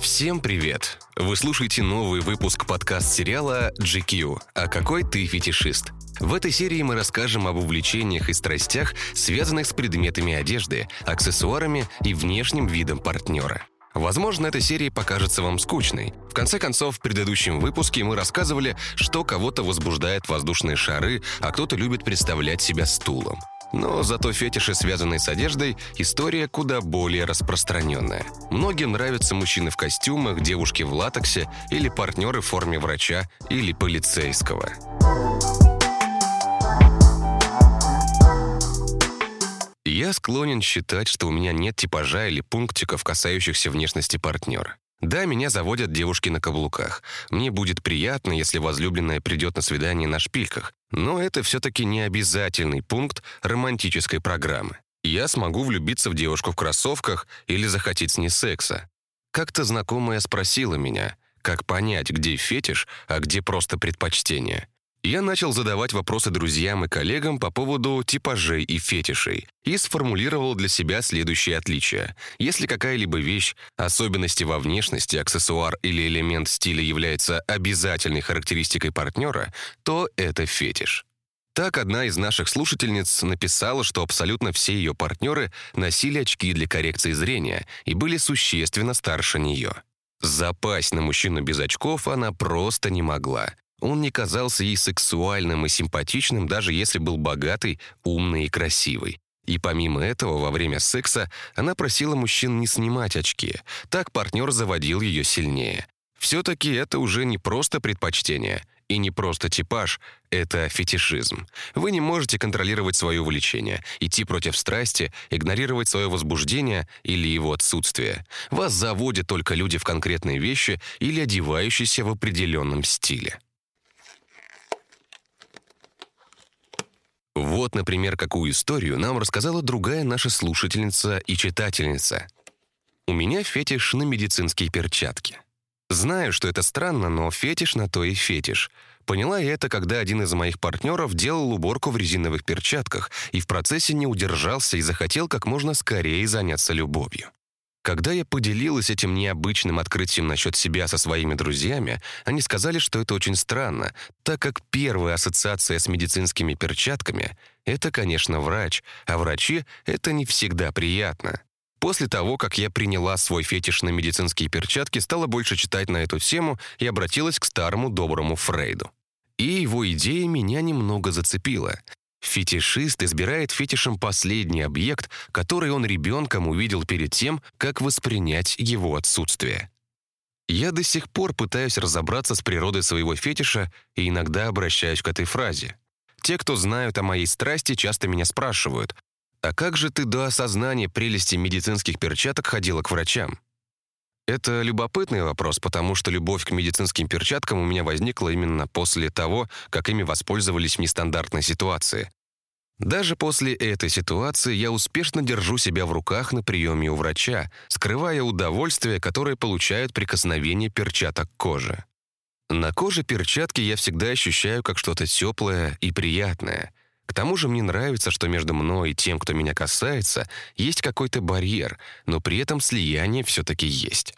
Всем привет! Вы слушаете новый выпуск подкаст-сериала GQ «А какой ты фетишист?». В этой серии мы расскажем об увлечениях и страстях, связанных с предметами одежды, аксессуарами и внешним видом партнера. Возможно, эта серия покажется вам скучной. В конце концов, в предыдущем выпуске мы рассказывали, что кого-то возбуждает воздушные шары, а кто-то любит представлять себя стулом. Но зато фетиши, связанные с одеждой, история куда более распространенная. Многим нравятся мужчины в костюмах, девушки в латексе или партнеры в форме врача или полицейского. Я склонен считать, что у меня нет типажа или пунктиков, касающихся внешности партнера. Да, меня заводят девушки на каблуках. Мне будет приятно, если возлюбленная придет на свидание на шпильках. Но это все-таки не обязательный пункт романтической программы. Я смогу влюбиться в девушку в кроссовках или захотеть с ней секса. Как-то знакомая спросила меня, как понять, где фетиш, а где просто предпочтение. Я начал задавать вопросы друзьям и коллегам по поводу типажей и фетишей и сформулировал для себя следующие отличия. Если какая-либо вещь, особенности во внешности, аксессуар или элемент стиля является обязательной характеристикой партнера, то это фетиш. Так одна из наших слушательниц написала, что абсолютно все ее партнеры носили очки для коррекции зрения и были существенно старше нее. Запасть на мужчину без очков она просто не могла. Он не казался ей сексуальным и симпатичным, даже если был богатый, умный и красивый. И помимо этого, во время секса она просила мужчин не снимать очки. Так партнер заводил ее сильнее. Все-таки это уже не просто предпочтение и не просто типаж, это фетишизм. Вы не можете контролировать свое увлечение, идти против страсти, игнорировать свое возбуждение или его отсутствие. Вас заводят только люди в конкретные вещи или одевающиеся в определенном стиле. Вот, например, какую историю нам рассказала другая наша слушательница и читательница. «У меня фетиш на медицинские перчатки. Знаю, что это странно, но фетиш на то и фетиш. Поняла я это, когда один из моих партнеров делал уборку в резиновых перчатках и в процессе не удержался и захотел как можно скорее заняться любовью. Когда я поделилась этим необычным открытием насчет себя со своими друзьями, они сказали, что это очень странно, так как первая ассоциация с медицинскими перчатками — это, конечно, врач, а врачи — это не всегда приятно. После того, как я приняла свой фетиш на медицинские перчатки, стала больше читать на эту тему и обратилась к старому доброму Фрейду. И его идея меня немного зацепила. Фетишист избирает фетишем последний объект, который он ребенком увидел перед тем, как воспринять его отсутствие. Я до сих пор пытаюсь разобраться с природой своего фетиша и иногда обращаюсь к этой фразе. Те, кто знают о моей страсти, часто меня спрашивают, «А как же ты до осознания прелести медицинских перчаток ходила к врачам?» Это любопытный вопрос, потому что любовь к медицинским перчаткам у меня возникла именно после того, как ими воспользовались в нестандартной ситуации. Даже после этой ситуации я успешно держу себя в руках на приеме у врача, скрывая удовольствие, которое получают прикосновение перчаток коже. На коже перчатки я всегда ощущаю как что-то теплое и приятное. К тому же мне нравится, что между мной и тем, кто меня касается, есть какой-то барьер, но при этом слияние все-таки есть.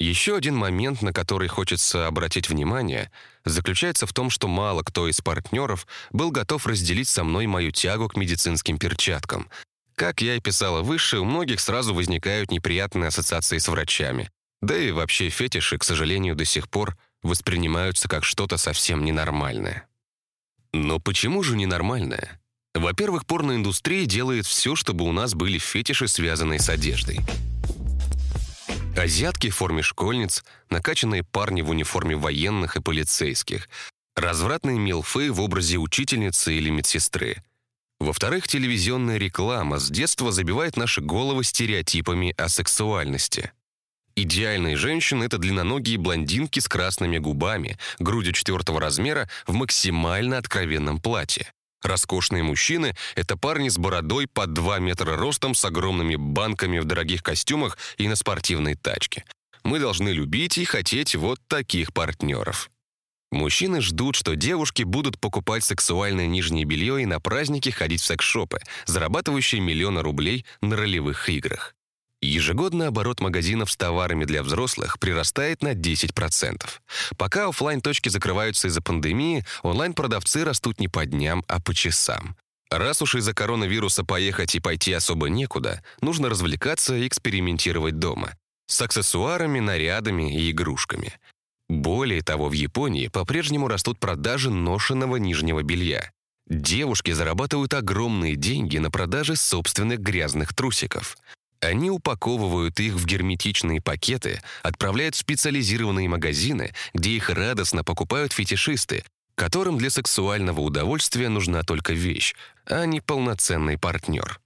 Еще один момент, на который хочется обратить внимание, заключается в том, что мало кто из партнеров был готов разделить со мной мою тягу к медицинским перчаткам. Как я и писала выше, у многих сразу возникают неприятные ассоциации с врачами. Да и вообще фетиши, к сожалению, до сих пор воспринимаются как что-то совсем ненормальное. Но почему же ненормальное? Во-первых, порноиндустрия делает все, чтобы у нас были фетиши, связанные с одеждой. Азиатки в форме школьниц, накачанные парни в униформе военных и полицейских, развратные милфы в образе учительницы или медсестры. Во-вторых, телевизионная реклама с детства забивает наши головы стереотипами о сексуальности. Идеальные женщины — это длинноногие блондинки с красными губами, грудью четвертого размера в максимально откровенном платье. Роскошные мужчины — это парни с бородой под 2 метра ростом с огромными банками в дорогих костюмах и на спортивной тачке. Мы должны любить и хотеть вот таких партнеров. Мужчины ждут, что девушки будут покупать сексуальное нижнее белье и на праздники ходить в секс-шопы, зарабатывающие миллионы рублей на ролевых играх. Ежегодно оборот магазинов с товарами для взрослых прирастает на 10%. Пока офлайн точки закрываются из-за пандемии, онлайн-продавцы растут не по дням, а по часам. Раз уж из-за коронавируса поехать и пойти особо некуда, нужно развлекаться и экспериментировать дома. С аксессуарами, нарядами и игрушками. Более того, в Японии по-прежнему растут продажи ношенного нижнего белья. Девушки зарабатывают огромные деньги на продаже собственных грязных трусиков. Они упаковывают их в герметичные пакеты, отправляют в специализированные магазины, где их радостно покупают фетишисты, которым для сексуального удовольствия нужна только вещь, а не полноценный партнер.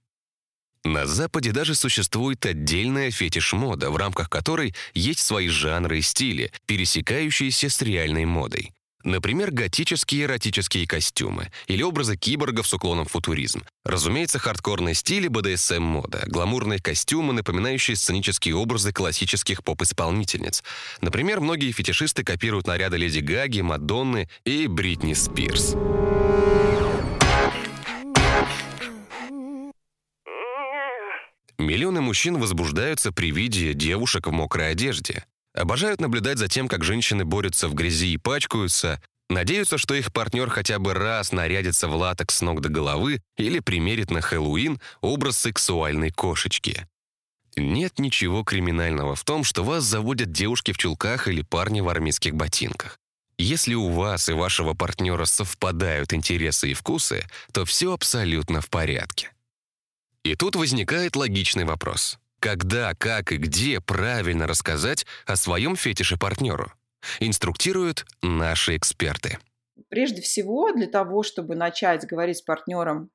На Западе даже существует отдельная фетиш-мода, в рамках которой есть свои жанры и стили, пересекающиеся с реальной модой. Например, готические эротические костюмы или образы киборгов с уклоном в футуризм. Разумеется, хардкорные стили BDSM-мода, гламурные костюмы, напоминающие сценические образы классических поп-исполнительниц. Например, многие фетишисты копируют наряды Леди Гаги, Мадонны и Бритни Спирс. Миллионы мужчин возбуждаются при виде девушек в мокрой одежде. Обожают наблюдать за тем, как женщины борются в грязи и пачкаются, надеются, что их партнер хотя бы раз нарядится в латекс с ног до головы или примерит на Хэллоуин образ сексуальной кошечки. Нет ничего криминального в том, что вас заводят девушки в чулках или парни в армейских ботинках. Если у вас и вашего партнера совпадают интересы и вкусы, то все абсолютно в порядке. И тут возникает логичный вопрос. Когда, как и где правильно рассказать о своем фетише партнеру? Инструктируют наши эксперты. Прежде всего, для того, чтобы начать говорить с партнером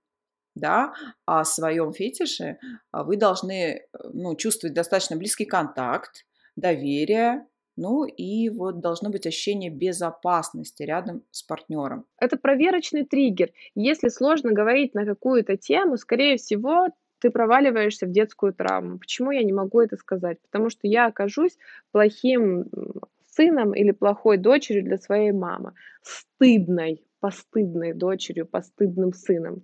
да, о своем фетише, вы должны ну, чувствовать достаточно близкий контакт, доверие, ну и вот должно быть ощущение безопасности рядом с партнером. Это проверочный триггер. Если сложно говорить на какую-то тему, скорее всего, ты проваливаешься в детскую травму. Почему я не могу это сказать? Потому что я окажусь плохим сыном или плохой дочерью для своей мамы, стыдной, постыдной дочерью, постыдным сыном.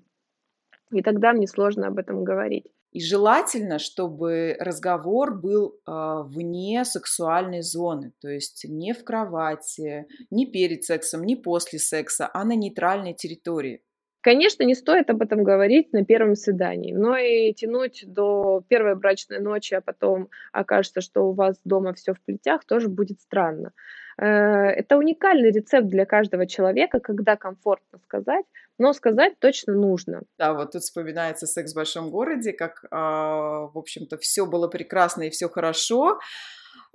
И тогда мне сложно об этом говорить. И желательно, чтобы разговор был э, вне сексуальной зоны, то есть не в кровати, не перед сексом, не после секса, а на нейтральной территории. Конечно, не стоит об этом говорить на первом свидании, но и тянуть до первой брачной ночи, а потом окажется, что у вас дома все в плетях, тоже будет странно. Э, это уникальный рецепт для каждого человека, когда комфортно сказать, но сказать точно нужно. Да, вот тут вспоминается секс в большом городе, как, а, в общем-то, все было прекрасно и все хорошо.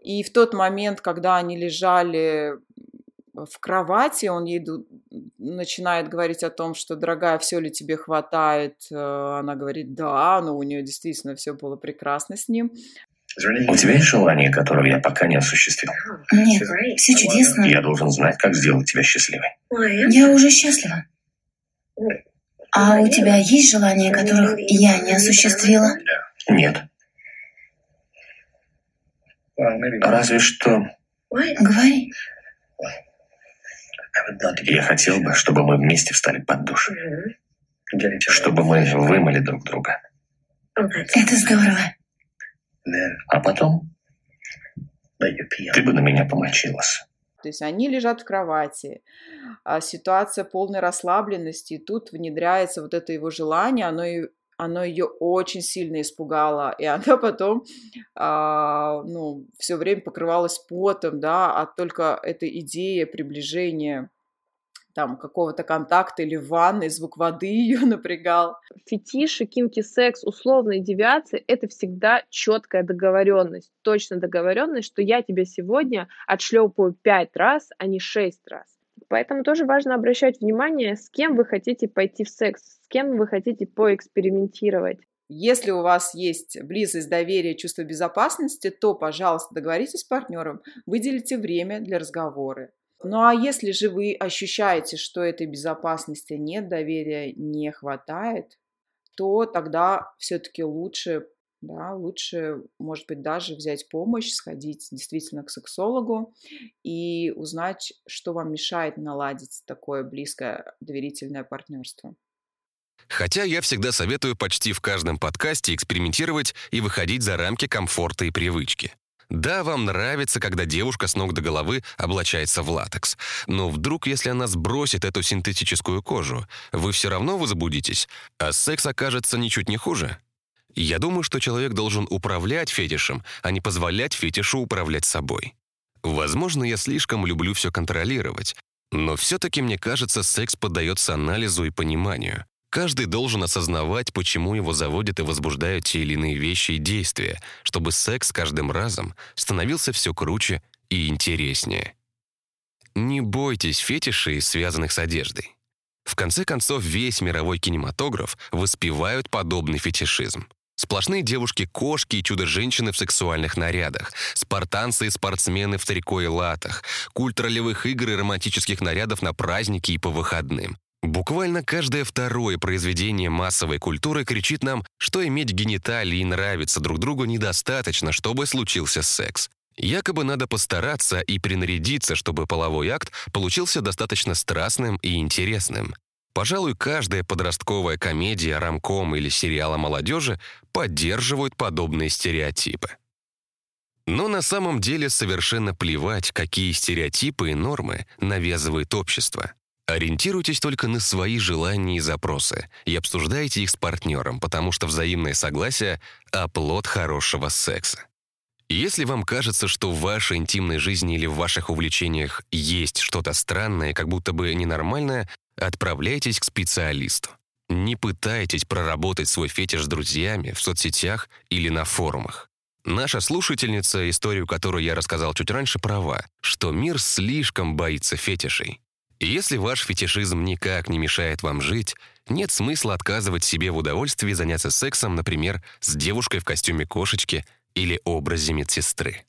И в тот момент, когда они лежали в кровати, он ей начинает говорить о том, что, дорогая, все ли тебе хватает. Э, она говорит, да, но у нее действительно все было прекрасно с ним. У тебя есть желание, которого я пока не осуществил? Нет, все чудесно. Я должен знать, как сделать тебя счастливой. Я уже счастлива. А у тебя есть желания, которых я не осуществила? Нет. Разве что... Говори. Я хотел бы, чтобы мы вместе встали под душ. Чтобы мы вымыли друг друга. Это здорово. А потом ты бы на меня помочилась. То есть они лежат в кровати, а ситуация полной расслабленности, и тут внедряется вот это его желание, оно, и, оно ее очень сильно испугало, и она потом а, ну, все время покрывалась потом, да, а только эта идея приближения там какого-то контакта или ванны, звук воды ее напрягал. Фетиши, кинки, секс, условные девиации — это всегда четкая договоренность, точно договоренность, что я тебе сегодня отшлепаю пять раз, а не шесть раз. Поэтому тоже важно обращать внимание, с кем вы хотите пойти в секс, с кем вы хотите поэкспериментировать. Если у вас есть близость, доверие, чувство безопасности, то, пожалуйста, договоритесь с партнером, выделите время для разговора. Ну а если же вы ощущаете, что этой безопасности нет, доверия не хватает, то тогда все-таки лучше да, лучше, может быть, даже взять помощь, сходить действительно к сексологу и узнать, что вам мешает наладить такое близкое доверительное партнерство. Хотя я всегда советую почти в каждом подкасте экспериментировать и выходить за рамки комфорта и привычки. Да, вам нравится, когда девушка с ног до головы облачается в латекс. Но вдруг, если она сбросит эту синтетическую кожу, вы все равно возбудитесь, а секс окажется ничуть не хуже. Я думаю, что человек должен управлять фетишем, а не позволять фетишу управлять собой. Возможно, я слишком люблю все контролировать, но все-таки мне кажется, секс поддается анализу и пониманию. Каждый должен осознавать, почему его заводят и возбуждают те или иные вещи и действия, чтобы секс каждым разом становился все круче и интереснее. Не бойтесь фетишей, связанных с одеждой. В конце концов, весь мировой кинематограф воспевают подобный фетишизм. Сплошные девушки-кошки и чудо-женщины в сексуальных нарядах, спартанцы и спортсмены в трико и латах, культ ролевых игр и романтических нарядов на праздники и по выходным. Буквально каждое второе произведение массовой культуры кричит нам, что иметь гениталии и нравиться друг другу недостаточно, чтобы случился секс. Якобы надо постараться и принарядиться, чтобы половой акт получился достаточно страстным и интересным. Пожалуй, каждая подростковая комедия, рамком или сериал о молодежи поддерживают подобные стереотипы. Но на самом деле совершенно плевать, какие стереотипы и нормы навязывает общество. Ориентируйтесь только на свои желания и запросы и обсуждайте их с партнером, потому что взаимное согласие – оплот хорошего секса. Если вам кажется, что в вашей интимной жизни или в ваших увлечениях есть что-то странное, как будто бы ненормальное, отправляйтесь к специалисту. Не пытайтесь проработать свой фетиш с друзьями в соцсетях или на форумах. Наша слушательница, историю которую я рассказал чуть раньше, права, что мир слишком боится фетишей. Если ваш фетишизм никак не мешает вам жить, нет смысла отказывать себе в удовольствии заняться сексом, например, с девушкой в костюме кошечки или образе медсестры.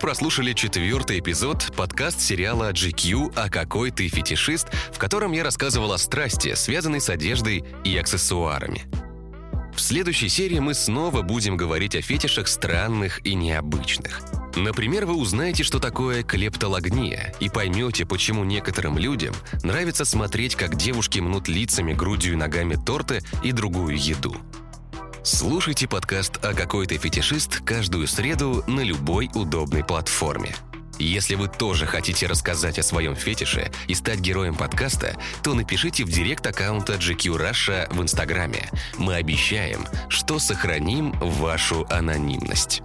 Прослушали четвертый эпизод подкаст сериала GQ «А какой ты фетишист», в котором я рассказывал о страсти, связанной с одеждой и аксессуарами. В следующей серии мы снова будем говорить о фетишах странных и необычных. Например, вы узнаете, что такое клептологния, и поймете, почему некоторым людям нравится смотреть, как девушки мнут лицами, грудью и ногами торты и другую еду. Слушайте подкаст «А какой ты фетишист» каждую среду на любой удобной платформе. Если вы тоже хотите рассказать о своем фетише и стать героем подкаста, то напишите в директ аккаунта GQ Russia в Инстаграме. Мы обещаем, что сохраним вашу анонимность.